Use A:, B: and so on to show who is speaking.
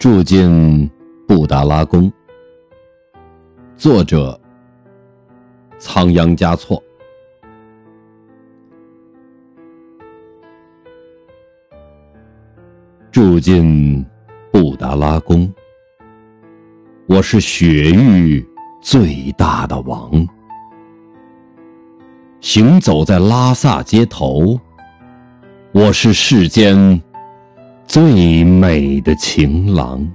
A: 住进布达拉宫。作者：仓央嘉措。住进布达拉宫，我是雪域最大的王。行走在拉萨街头，我是世间最美的情郎。